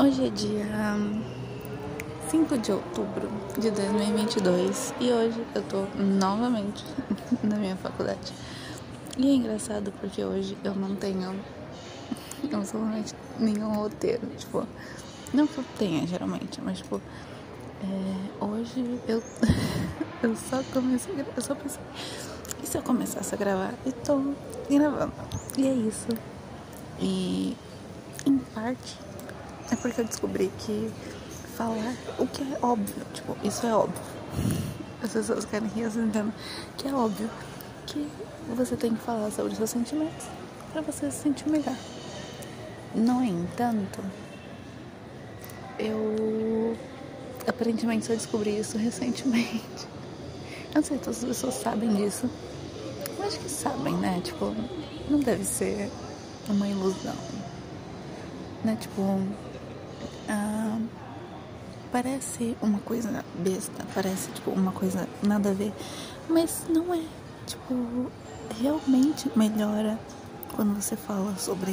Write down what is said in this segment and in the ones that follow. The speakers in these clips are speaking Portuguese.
Hoje é dia 5 de outubro de 2022 e hoje eu tô novamente na minha faculdade. E é engraçado porque hoje eu não tenho absolutamente nenhum roteiro. Tipo, não que eu tenha geralmente, mas tipo, é, hoje eu, eu só comecei, eu só pensei, e se eu começasse a gravar? E tô gravando. E é isso. E em parte é porque eu descobri que falar o que é óbvio, tipo, isso é óbvio. As pessoas querem rir entendendo que é óbvio que você tem que falar sobre seus sentimentos para você se sentir melhor. No entanto, eu aparentemente só descobri isso recentemente. Eu não sei se todas as pessoas sabem disso. Eu acho que sabem, né? Tipo, não deve ser uma ilusão. Né? Tipo, ah, parece uma coisa besta, parece tipo uma coisa nada a ver, mas não é. Tipo, realmente melhora quando você fala sobre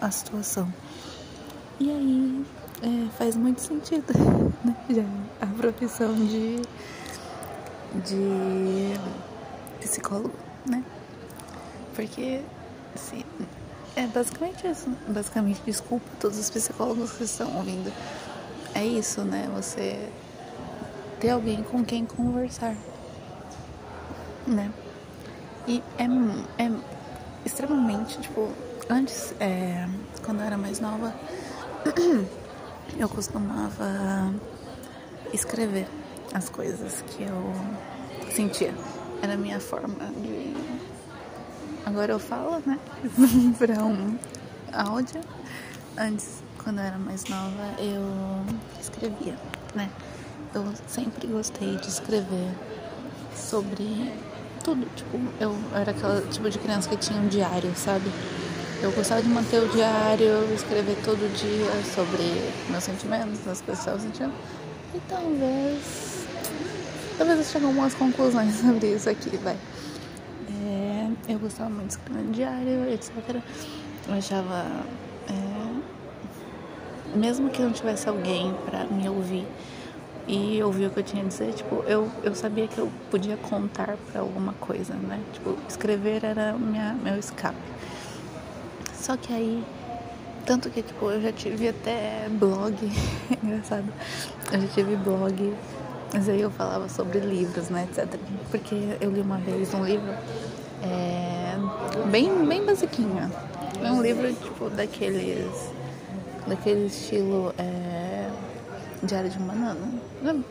a situação. E aí é, faz muito sentido, né? Já a profissão de, de psicólogo, né? Porque se, é basicamente isso. Basicamente, desculpa todos os psicólogos que estão ouvindo. É isso, né? Você ter alguém com quem conversar. Né? E é, é extremamente, tipo, antes, é, quando eu era mais nova, eu costumava escrever as coisas que eu sentia. Era a minha forma de Agora eu falo, né? pra um áudio. Antes, quando eu era mais nova, eu escrevia, né? Eu sempre gostei de escrever sobre tudo. Tipo, eu era aquela tipo de criança que tinha um diário, sabe? Eu gostava de manter o diário, escrever todo dia sobre meus sentimentos, as coisas que eu sentindo. E talvez. Talvez eu chegue a algumas conclusões sobre isso aqui, vai. Eu gostava muito de escrever no diário, etc. Eu achava. É, mesmo que não tivesse alguém para me ouvir e ouvir o que eu tinha a dizer, tipo, eu, eu sabia que eu podia contar para alguma coisa, né? Tipo, escrever era minha, meu escape. Só que aí. Tanto que, tipo, eu já tive até blog, engraçado. Eu já tive blog, mas aí eu falava sobre livros, né, etc. Porque eu li uma vez um livro é, bem, bem basiquinha. É um livro tipo daqueles. Daquele estilo é, Diário de Banana.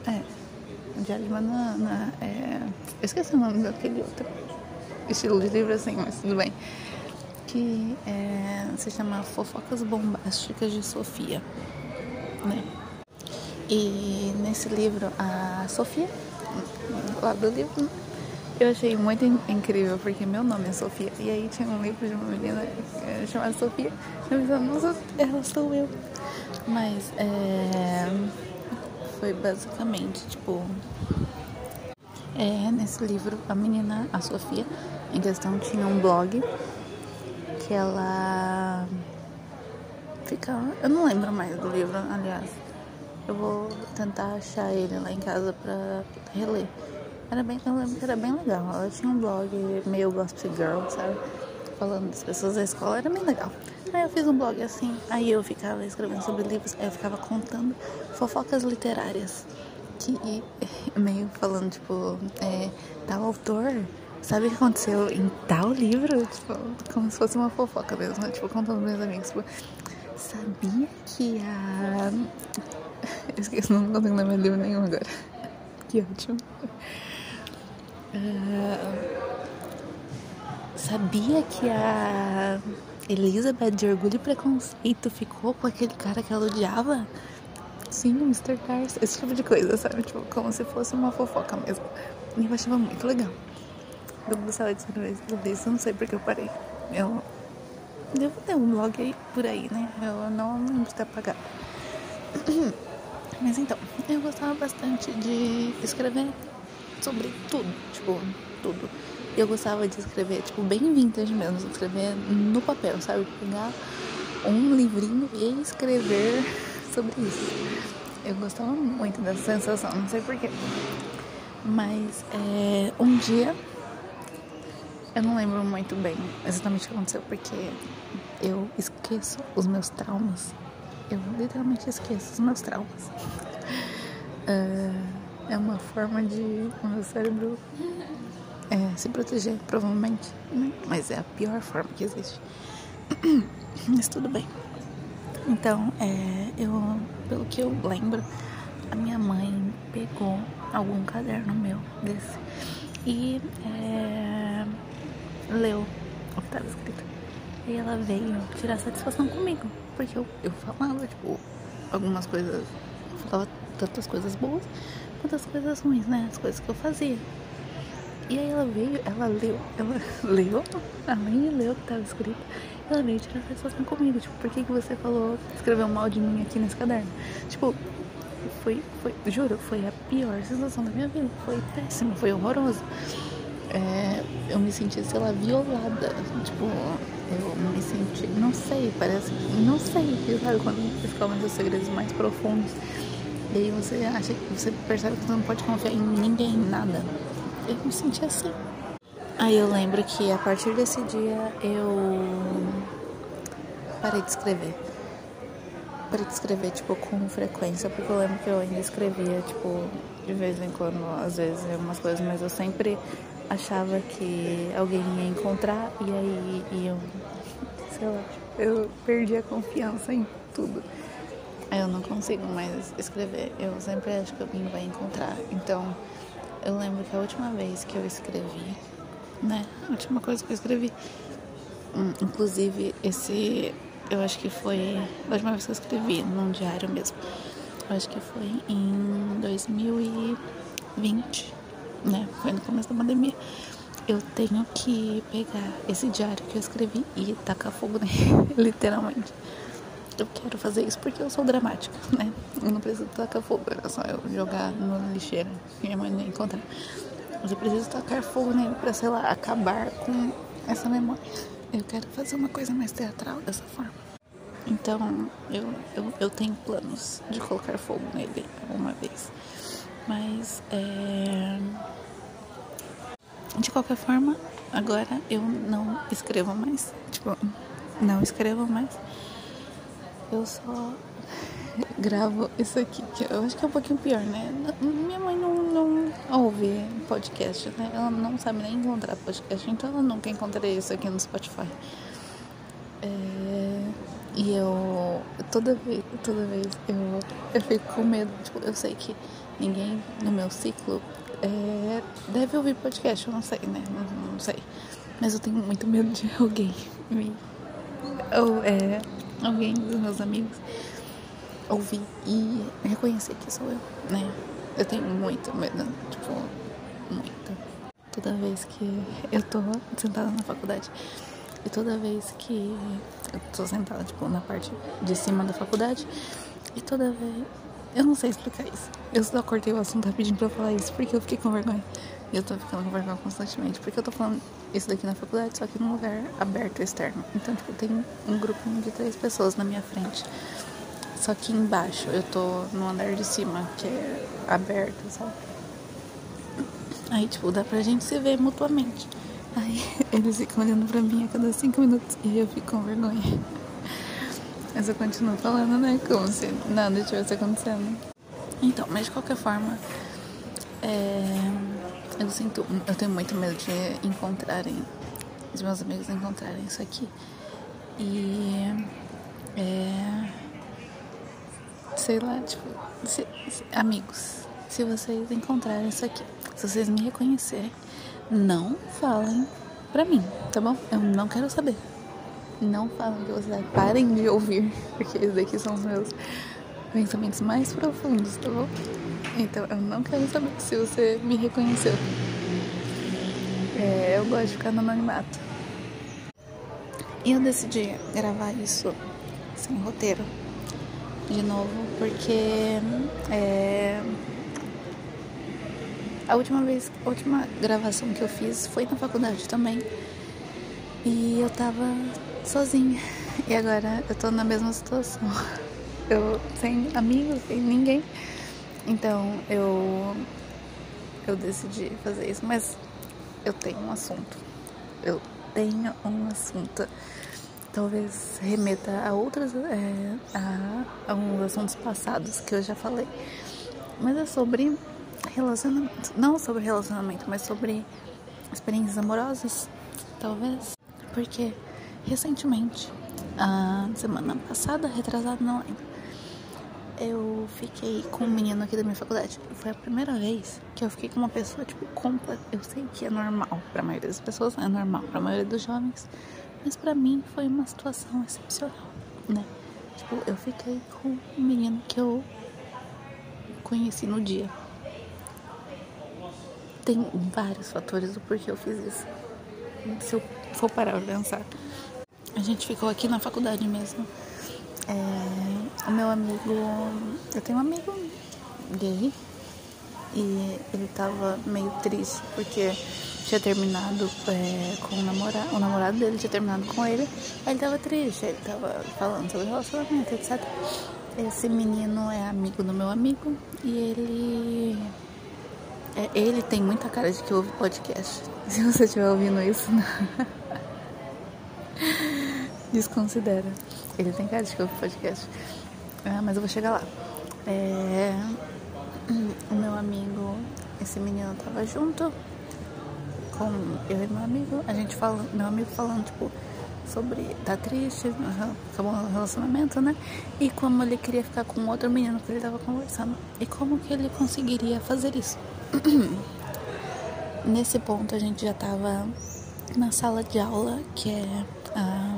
É. Diário de Banana. É, eu esqueci o nome daquele outro estilo de livro assim, mas tudo bem. Que é, se chama Fofocas Bombásticas de Sofia. Né? E nesse livro a Sofia, lá do livro, eu achei muito incrível, porque meu nome é Sofia. E aí tinha um livro de uma menina é, chamada Sofia. Eu pensava, nossa, ela sou eu. Mas é, foi basicamente, tipo... É, nesse livro, a menina, a Sofia, em questão, tinha um blog que ela ficava... Eu não lembro mais do livro, aliás. Eu vou tentar achar ele lá em casa pra reler. Era bem, eu lembro que era bem legal. Ela tinha um blog meio gospel girl, sabe? Falando das pessoas da escola, era bem legal. Aí eu fiz um blog assim, aí eu ficava escrevendo sobre livros, aí eu ficava contando fofocas literárias. Que meio falando, tipo, é, tal autor, sabe o que aconteceu em tal livro? Tipo, como se fosse uma fofoca mesmo, né? Tipo, contando meus amigos, tipo, sabia que a. Eu esqueci, não consigo lembrar livro nenhum agora. Que ótimo. Uh, sabia que a Elizabeth de Orgulho e Preconceito ficou com aquele cara que ela odiava? Sim, o Mr. Darcy, esse tipo de coisa, sabe? Tipo, como se fosse uma fofoca mesmo. E eu achava muito legal. Eu gostava de escrever tudo não sei porque eu parei. Eu devo ter um blog aí por aí, né? Eu não lembro de ter apagado. Mas então, eu gostava bastante de escrever sobre tudo, tipo, tudo. E eu gostava de escrever, tipo, bem vintage mesmo, escrever no papel, sabe? Pegar um livrinho e escrever sobre isso. Eu gostava muito dessa sensação, não sei porquê. Mas é, um dia eu não lembro muito bem exatamente o que aconteceu, porque eu esqueço os meus traumas. Eu literalmente esqueço os meus traumas. É, é uma forma de o meu cérebro é, se proteger, provavelmente. Né? Mas é a pior forma que existe. Mas tudo bem. Então, é, eu, pelo que eu lembro, a minha mãe pegou algum caderno meu desse e é, leu o que estava escrito. E ela veio tirar satisfação comigo, porque eu, eu falava, tipo, algumas coisas, falava tantas coisas boas as coisas ruins, né? As coisas que eu fazia. E aí ela veio, ela leu, ela leu, além de ler o que estava escrito, ela veio tirar satisfação comigo. Tipo, por que, que você falou, escreveu mal de mim aqui nesse caderno? Tipo, foi, foi, juro, foi a pior sensação da minha vida. Foi péssimo, foi horroroso. É, eu me senti, sei lá, violada. Tipo, eu me senti, não sei, parece, não sei, sabe? Quando descobre os segredos mais profundos. E aí você acha que você percebe que você não pode confiar em ninguém, nada. Eu me senti assim. Aí eu lembro que a partir desse dia eu parei de escrever. Parei de escrever, tipo, com frequência, porque eu lembro que eu ainda escrevia, tipo, de vez em quando, às vezes, umas coisas, mas eu sempre achava que alguém ia encontrar e aí iam, sei lá, eu perdi a confiança em tudo. Aí eu não consigo mais escrever, eu sempre acho que alguém vai encontrar. Então, eu lembro que a última vez que eu escrevi, né, a última coisa que eu escrevi, hum, inclusive esse, eu acho que foi a última vez que eu escrevi num diário mesmo. Eu acho que foi em 2020 né? Foi no começo da pandemia. Eu tenho que pegar esse diário que eu escrevi e tacar fogo nele, literalmente. Eu quero fazer isso porque eu sou dramática, né? Eu não preciso tacar fogo, é só eu jogar no lixeira e minha mãe não encontrar. Mas eu preciso tacar fogo nele pra, sei lá, acabar com essa memória. Eu quero fazer uma coisa mais teatral dessa forma. Então, eu, eu, eu tenho planos de colocar fogo nele alguma vez. Mas, é... de qualquer forma, agora eu não escrevo mais. Tipo, não escrevo mais. Eu só gravo isso aqui, que eu acho que é um pouquinho pior, né? Minha mãe não, não ouve podcast, né? Ela não sabe nem encontrar podcast, então ela nunca encontraria isso aqui no Spotify. É... E eu, toda vez, toda vez, eu, eu fico com medo. Tipo, eu sei que ninguém no meu ciclo é, deve ouvir podcast, eu não sei, né? Não, não, sei. Mas eu tenho muito medo de alguém me. Ou é. Alguém dos meus amigos ouvir e reconhecer que sou eu, né? Eu tenho muito medo, tipo, muito. Toda vez que eu tô sentada na faculdade e toda vez que eu tô sentada, tipo, na parte de cima da faculdade e toda vez eu não sei explicar isso. Eu só cortei o assunto rapidinho pra falar isso porque eu fiquei com vergonha. E eu tô ficando com vergonha constantemente. Porque eu tô falando isso daqui na faculdade, só que num lugar aberto externo. Então, tipo, tem um grupo de três pessoas na minha frente. Só que embaixo eu tô no andar de cima, que é aberto, sabe? Aí, tipo, dá pra gente se ver mutuamente. Aí eles ficam olhando pra mim a cada cinco minutos e eu fico com vergonha. Mas eu continuo falando, né? Como se nada estivesse acontecendo. Então, mas de qualquer forma, é, eu sinto. Eu tenho muito medo de encontrarem. Os meus amigos encontrarem isso aqui. E. É, sei lá, tipo. Se, se, amigos, se vocês encontrarem isso aqui, se vocês me reconhecerem, não falem pra mim, tá bom? Eu não quero saber. Não falem que você parem de ouvir, porque esses daqui são os meus pensamentos mais profundos, tá bom? Então eu não quero saber se você me reconheceu. É, eu gosto de ficar no anonimato. E eu decidi gravar isso sem roteiro de novo, porque é, a última vez, a última gravação que eu fiz foi na faculdade também. E eu tava sozinha. E agora eu tô na mesma situação. eu sem amigos, sem ninguém. Então eu eu decidi fazer isso, mas eu tenho um assunto. Eu tenho um assunto. Talvez remeta a outras é, a alguns assuntos passados que eu já falei. Mas é sobre relacionamento. Não sobre relacionamento, mas sobre experiências amorosas, talvez. Porque recentemente, a semana passada, retrasada, não lembro eu fiquei com um menino aqui da minha faculdade. Foi a primeira vez que eu fiquei com uma pessoa, tipo, completa. Eu sei que é normal, pra maioria das pessoas é normal, pra maioria dos jovens, mas pra mim foi uma situação excepcional, né? Tipo, eu fiquei com um menino que eu conheci no dia. Tem vários fatores do porquê eu fiz isso. Se eu for parar pra pensar. A gente ficou aqui na faculdade mesmo. É, o meu amigo. Eu tenho um amigo gay e ele tava meio triste porque tinha terminado é, com o namorado. O namorado dele tinha terminado com ele. Aí ele tava triste, ele tava falando sobre relacionamento, etc. Esse menino é amigo do meu amigo e ele. É, ele tem muita cara de que ouve podcast. Se você estiver ouvindo isso, não. desconsidera. Ele tem cara de que ouve podcast. Ah, mas eu vou chegar lá. É... O meu amigo, esse menino tava junto com eu e meu amigo. A gente fala, meu amigo falando, tipo, sobre tá triste, acabou o relacionamento, né? E como ele queria ficar com outro menino que ele tava conversando. E como que ele conseguiria fazer isso. Nesse ponto a gente já tava na sala de aula, que é a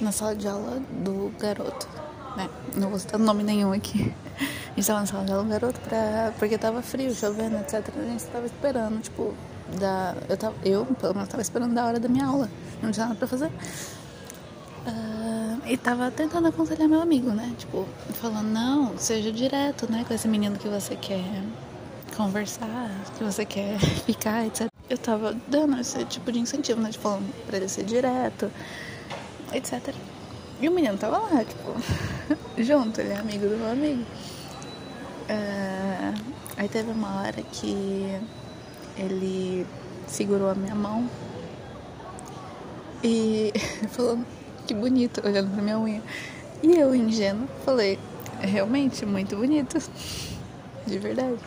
na sala de aula do garoto, né? Não vou citar nome nenhum aqui. A gente tava na sala de do garoto pra, porque tava frio, chovendo, etc. A gente tava esperando, tipo, da, eu, tava, eu, pelo menos, tava esperando da hora da minha aula. Não tinha nada pra fazer. Uh, e tava tentando aconselhar meu amigo, né? Tipo, falando, não, seja direto, né? Com esse menino que você quer conversar, que você quer ficar, etc. Eu tava dando esse tipo de incentivo, né? De falando pra ele ser direto etc. E o menino tava lá, tipo, junto, ele é amigo do meu amigo. Uh, aí teve uma hora que ele segurou a minha mão e falou que bonito, olhando pra minha unha. E eu, ingênuo, falei, realmente muito bonito, de verdade.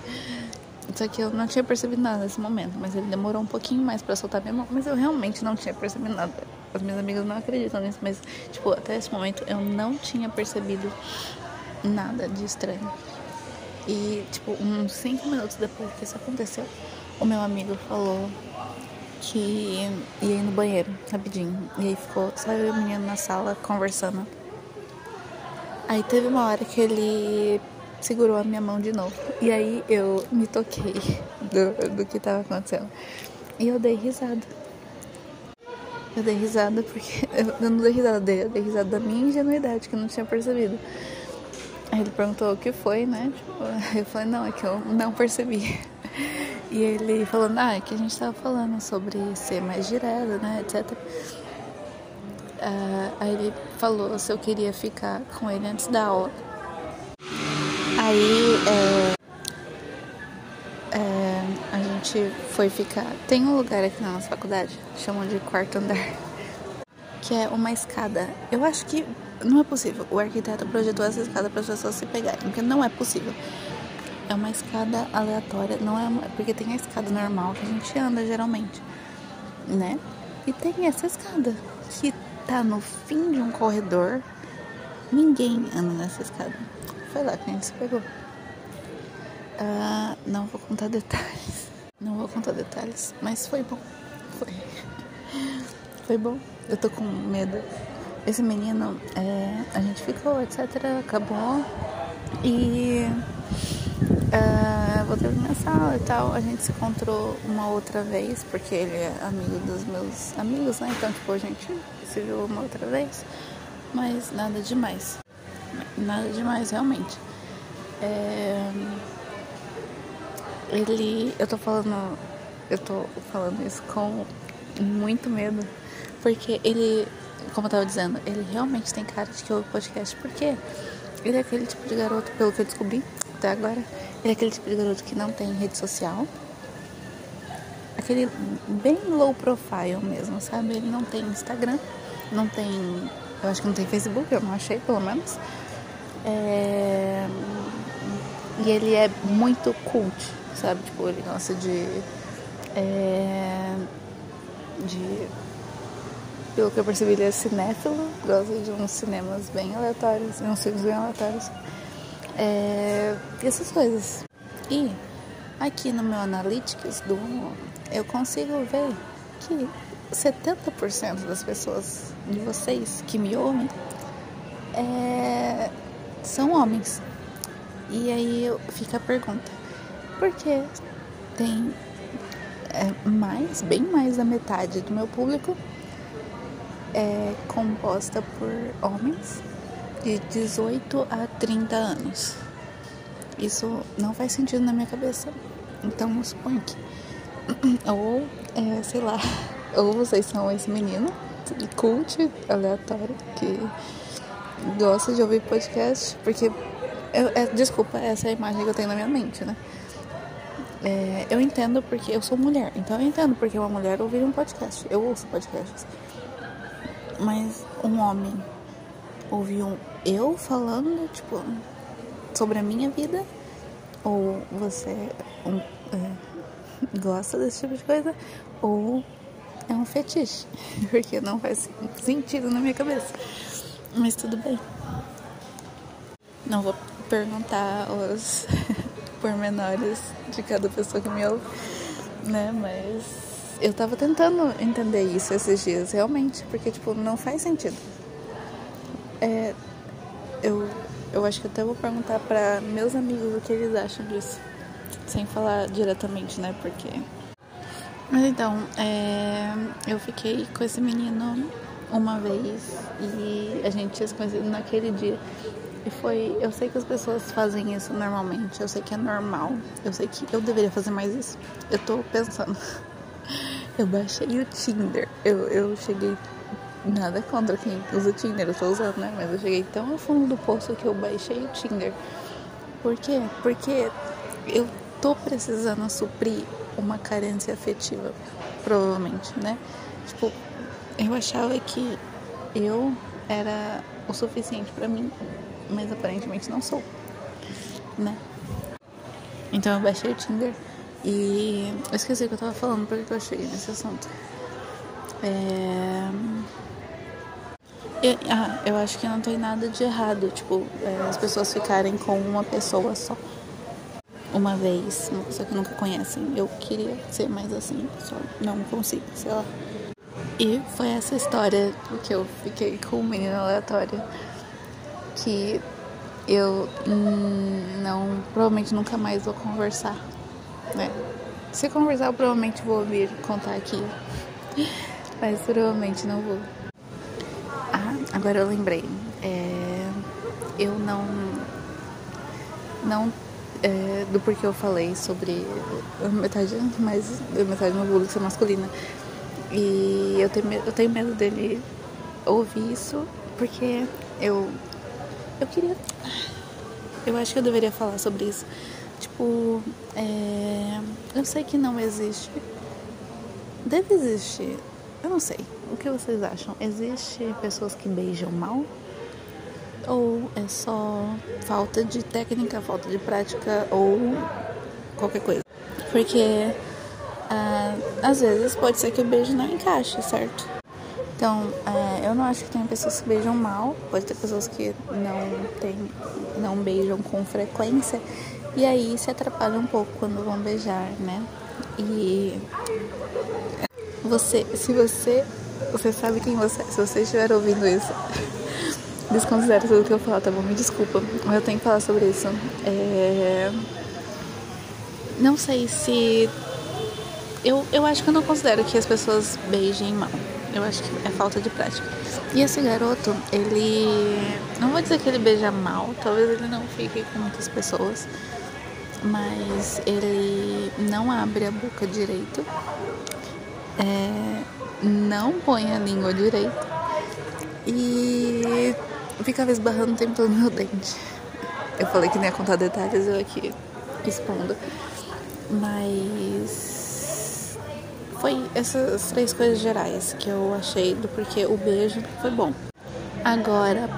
Só que eu não tinha percebido nada nesse momento, mas ele demorou um pouquinho mais para soltar minha mão, mas eu realmente não tinha percebido nada. As minhas amigas não acreditam nisso, mas, tipo, até esse momento eu não tinha percebido nada de estranho. E, tipo, uns cinco minutos depois que isso aconteceu, o meu amigo falou que ia ir no banheiro rapidinho. E aí ficou só eu e o menino na sala conversando. Aí teve uma hora que ele segurou a minha mão de novo. E aí eu me toquei do, do que estava acontecendo. E eu dei risada. Eu dei risada porque. Eu não dei risada dele, eu dei risada da minha ingenuidade, que eu não tinha percebido. Aí ele perguntou o que foi, né? Tipo, eu falei, não, é que eu não percebi. E ele falou, ah, é que a gente tava falando sobre ser mais direto, né, etc. Uh, aí ele falou se eu queria ficar com ele antes da aula. Aí é, é, a gente foi ficar. Tem um lugar aqui na nossa faculdade, chamam de quarto andar, que é uma escada. Eu acho que não é possível. O arquiteto projetou essa escada para as pessoas se pegarem, porque não é possível. É uma escada aleatória, não é uma, porque tem a escada normal que a gente anda geralmente, né? E tem essa escada que tá no fim de um corredor. Ninguém anda nessa escada. Foi lá que a gente se pegou. Uh, não vou contar detalhes. Não vou contar detalhes, mas foi bom. Foi. Foi bom. Eu tô com medo. Esse menino, é, a gente ficou, etc. Acabou. E uh, voltei pra minha sala e tal. A gente se encontrou uma outra vez, porque ele é amigo dos meus amigos, né? Então, tipo, a gente se viu uma outra vez. Mas nada demais nada demais, realmente. É... Ele. Eu tô falando. Eu tô falando isso com muito medo. Porque ele, como eu tava dizendo, ele realmente tem cara de que ouve podcast. Porque Ele é aquele tipo de garoto, pelo que eu descobri até agora, ele é aquele tipo de garoto que não tem rede social. Aquele bem low profile mesmo, sabe? Ele não tem Instagram, não tem. Eu acho que não tem Facebook, eu não achei, pelo menos. É, e ele é muito cult, sabe? Tipo, ele gosta de. É, de. Pelo que eu percebi, ele é cinéfilo, gosta de uns cinemas bem aleatórios, uns filmes bem aleatórios. É, essas coisas. E aqui no meu Analytics do eu consigo ver que 70% das pessoas de vocês que me ouvem é, são homens. E aí fica a pergunta: por que tem é, mais, bem mais da metade do meu público é composta por homens de 18 a 30 anos? Isso não faz sentido na minha cabeça. Então, suponho que. Ou, é, sei lá, ou vocês são esse menino cult aleatório que gosta de ouvir podcast, porque eu, é, desculpa, essa é a imagem que eu tenho na minha mente, né? É, eu entendo porque eu sou mulher, então eu entendo porque uma mulher ouvir um podcast. Eu ouço podcasts. Mas um homem ouvir um eu falando, tipo, sobre a minha vida, ou você um, é, gosta desse tipo de coisa, ou é um fetiche, porque não faz sentido na minha cabeça. Mas tudo bem. Não vou perguntar os pormenores de cada pessoa que me ouve, né? Mas eu tava tentando entender isso esses dias, realmente, porque, tipo, não faz sentido. É, eu, eu acho que até vou perguntar para meus amigos o que eles acham disso, sem falar diretamente, né? Porque. Mas então, é, eu fiquei com esse menino uma vez e a gente tinha se conhecido naquele dia. E foi. Eu sei que as pessoas fazem isso normalmente, eu sei que é normal, eu sei que eu deveria fazer mais isso. Eu tô pensando. Eu baixei o Tinder, eu, eu cheguei. Nada contra quem usa Tinder, eu tô usando, né? Mas eu cheguei tão ao fundo do poço que eu baixei o Tinder. Por quê? Porque eu tô precisando suprir uma carência afetiva, provavelmente, né? Tipo, eu achava que eu era o suficiente para mim mas aparentemente não sou, né? Então eu baixei o Tinder e eu esqueci o que eu tava falando porque eu cheguei nesse assunto. É... Ah, eu acho que não tem nada de errado, tipo, é, as pessoas ficarem com uma pessoa só. Uma vez, uma pessoa que nunca conhecem. Eu queria ser mais assim, só não consigo, sei lá. E foi essa história que eu fiquei com um menino aleatório que eu não provavelmente nunca mais vou conversar, né? Se conversar, eu provavelmente vou ouvir contar aqui, mas provavelmente não vou. Ah, agora eu lembrei. É, eu não não é, do porquê eu falei sobre metade mais metade do meu público ser masculina e eu tenho eu tenho medo dele ouvir isso porque eu eu queria. Eu acho que eu deveria falar sobre isso. Tipo, é... eu sei que não existe. Deve existir. Eu não sei. O que vocês acham? Existe pessoas que beijam mal? Ou é só falta de técnica, falta de prática ou qualquer coisa? Porque ah, às vezes pode ser que o beijo não encaixe, certo? Então, é, eu não acho que tem pessoas que beijam mal, pode ter pessoas que não tem, não beijam com frequência e aí se atrapalham um pouco quando vão beijar, né? E você, se você, você sabe quem você, é, se você estiver ouvindo isso, desconsidere tudo que eu falar, tá bom? Me desculpa, mas eu tenho que falar sobre isso. É... Não sei se eu, eu acho que eu não considero que as pessoas beijem mal. Eu acho que é falta de prática. E esse garoto, ele. Não vou dizer que ele beija mal, talvez ele não fique com muitas pessoas, mas ele não abre a boca direito, é, não põe a língua direito e ficava esbarrando o tempo todo no meu dente. Eu falei que nem ia contar detalhes, eu aqui expondo. Mas foi essas três coisas gerais que eu achei do porquê o beijo foi bom. Agora,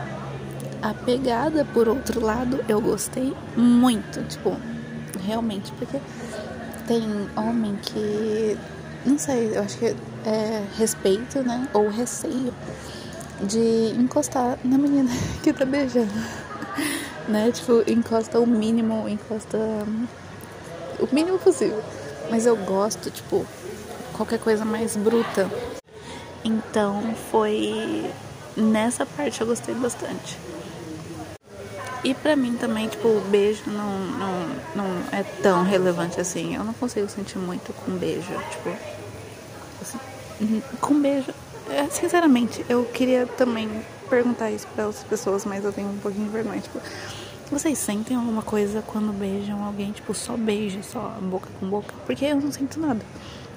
a pegada, por outro lado, eu gostei muito, tipo, realmente, porque tem homem que, não sei, eu acho que é respeito, né, ou receio de encostar na menina que tá beijando, né, tipo, encosta o mínimo, encosta o mínimo possível, mas eu gosto, tipo, qualquer coisa mais bruta, então foi nessa parte eu gostei bastante. E pra mim também, tipo, o beijo não, não, não é tão relevante assim. Eu não consigo sentir muito com beijo. Tipo, assim, com beijo. É, sinceramente, eu queria também perguntar isso pra outras pessoas, mas eu tenho um pouquinho de vergonha. Tipo, vocês sentem alguma coisa quando beijam alguém? Tipo, só beijo, só boca com boca? Porque eu não sinto nada.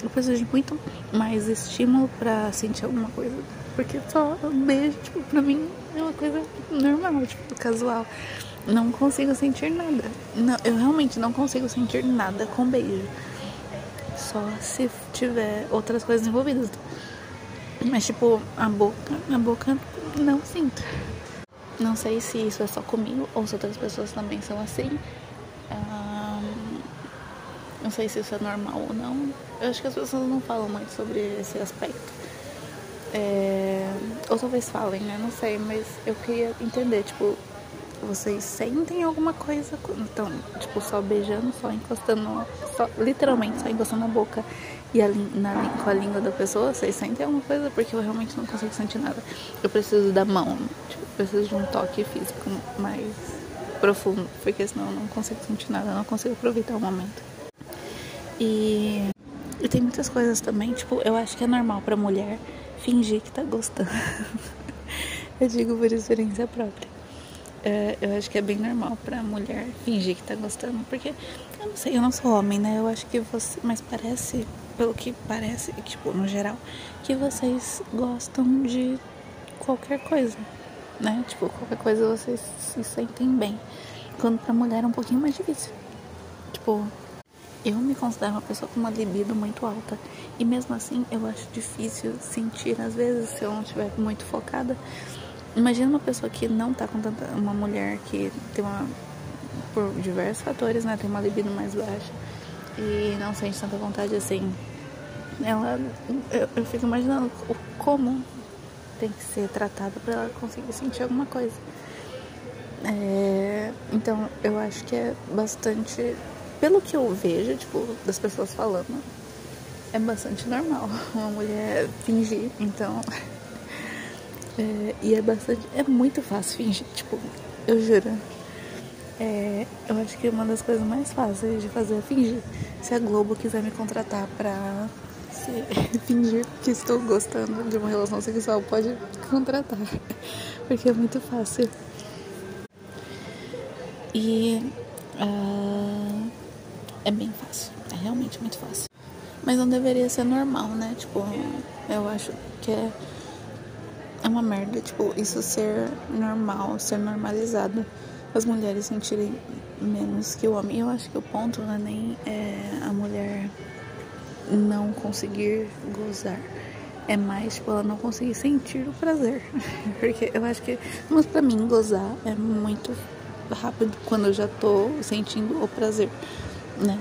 Eu preciso de muito mais estímulo pra sentir alguma coisa. Porque só beijo, tipo, pra mim é uma coisa normal, tipo, casual. Não consigo sentir nada. Não, eu realmente não consigo sentir nada com beijo. Só se tiver outras coisas envolvidas. Mas tipo, a boca, a boca não sinto. Não sei se isso é só comigo ou se outras pessoas também são assim. não sei se isso é normal ou não. Eu acho que as pessoas não falam muito sobre esse aspecto. É, ou talvez falem, né? Não sei, mas eu queria entender, tipo, vocês sentem alguma coisa? Então, tipo, só beijando, só encostando, só, literalmente só encostando na boca e a, na, com a língua da pessoa, vocês sentem alguma coisa? Porque eu realmente não consigo sentir nada. Eu preciso da mão, tipo, preciso de um toque físico mais profundo, porque senão eu não consigo sentir nada, eu não consigo aproveitar o momento. E, e tem muitas coisas também, tipo, eu acho que é normal pra mulher fingir que tá gostando. eu digo por experiência própria. É, eu acho que é bem normal pra mulher fingir que tá gostando, porque eu não sei, eu não sou homem, né? Eu acho que você. Mas parece, pelo que parece, tipo, no geral, que vocês gostam de qualquer coisa, né? Tipo, qualquer coisa vocês se sentem bem. Quando pra mulher é um pouquinho mais difícil. Tipo, eu me considero uma pessoa com uma libido muito alta. E mesmo assim, eu acho difícil sentir, às vezes, se eu não estiver muito focada. Imagina uma pessoa que não tá com tanta. Uma mulher que tem uma. Por diversos fatores, né? Tem uma libido mais baixa. E não sente tanta vontade assim. Ela. Eu, eu fico imaginando como tem que ser tratada para ela conseguir sentir alguma coisa. É, então, eu acho que é bastante pelo que eu vejo, tipo, das pessoas falando, é bastante normal uma mulher fingir, então. É, e é bastante. É muito fácil fingir, tipo, eu juro. É, eu acho que uma das coisas mais fáceis de fazer é fingir. Se a Globo quiser me contratar pra fingir que estou gostando de uma relação sexual, pode contratar. Porque é muito fácil. E. Uh, é bem fácil. É realmente muito fácil. Mas não deveria ser normal, né? Tipo, eu acho que é, é uma merda, tipo, isso ser normal, ser normalizado. As mulheres sentirem menos que o homem. Eu acho que o ponto não é nem é, a mulher não conseguir gozar. É mais, tipo, ela não conseguir sentir o prazer. Porque eu acho que, mas pra mim, gozar é muito rápido quando eu já tô sentindo o prazer né?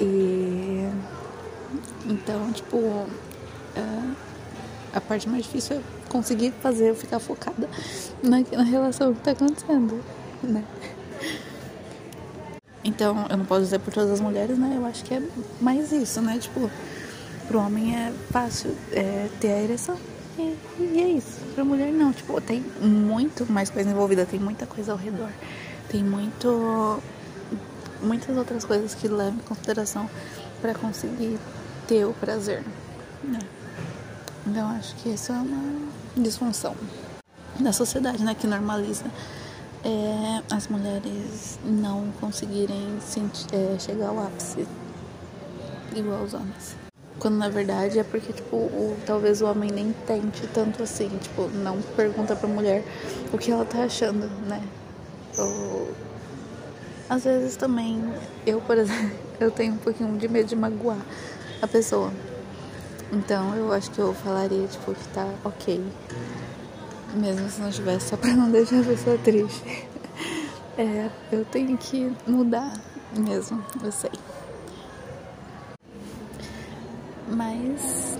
E então, tipo, a, a parte mais difícil é conseguir fazer eu ficar focada na, na relação que tá acontecendo, né? Então, eu não posso dizer por todas as mulheres, né? Eu acho que é mais isso, né? Tipo, pro homem é fácil é, ter a ereção. E, e, é isso. Pra mulher não. Tipo, tem muito mais coisa envolvida, tem muita coisa ao redor. Tem muito muitas outras coisas que levam em consideração para conseguir ter o prazer. Né? Então acho que isso é uma disfunção da sociedade, né, que normaliza é, as mulheres não conseguirem sentir, é, chegar ao ápice igual os homens. Quando na verdade é porque, tipo, o, talvez o homem nem tente tanto assim, tipo, não pergunta pra mulher o que ela tá achando, né? Ou às vezes também, eu, por exemplo, eu tenho um pouquinho de medo de magoar a pessoa. Então eu acho que eu falaria, tipo, que tá ok. Mesmo se não tivesse, só pra não deixar a pessoa triste. É, eu tenho que mudar mesmo, eu sei. Mas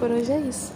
por hoje é isso.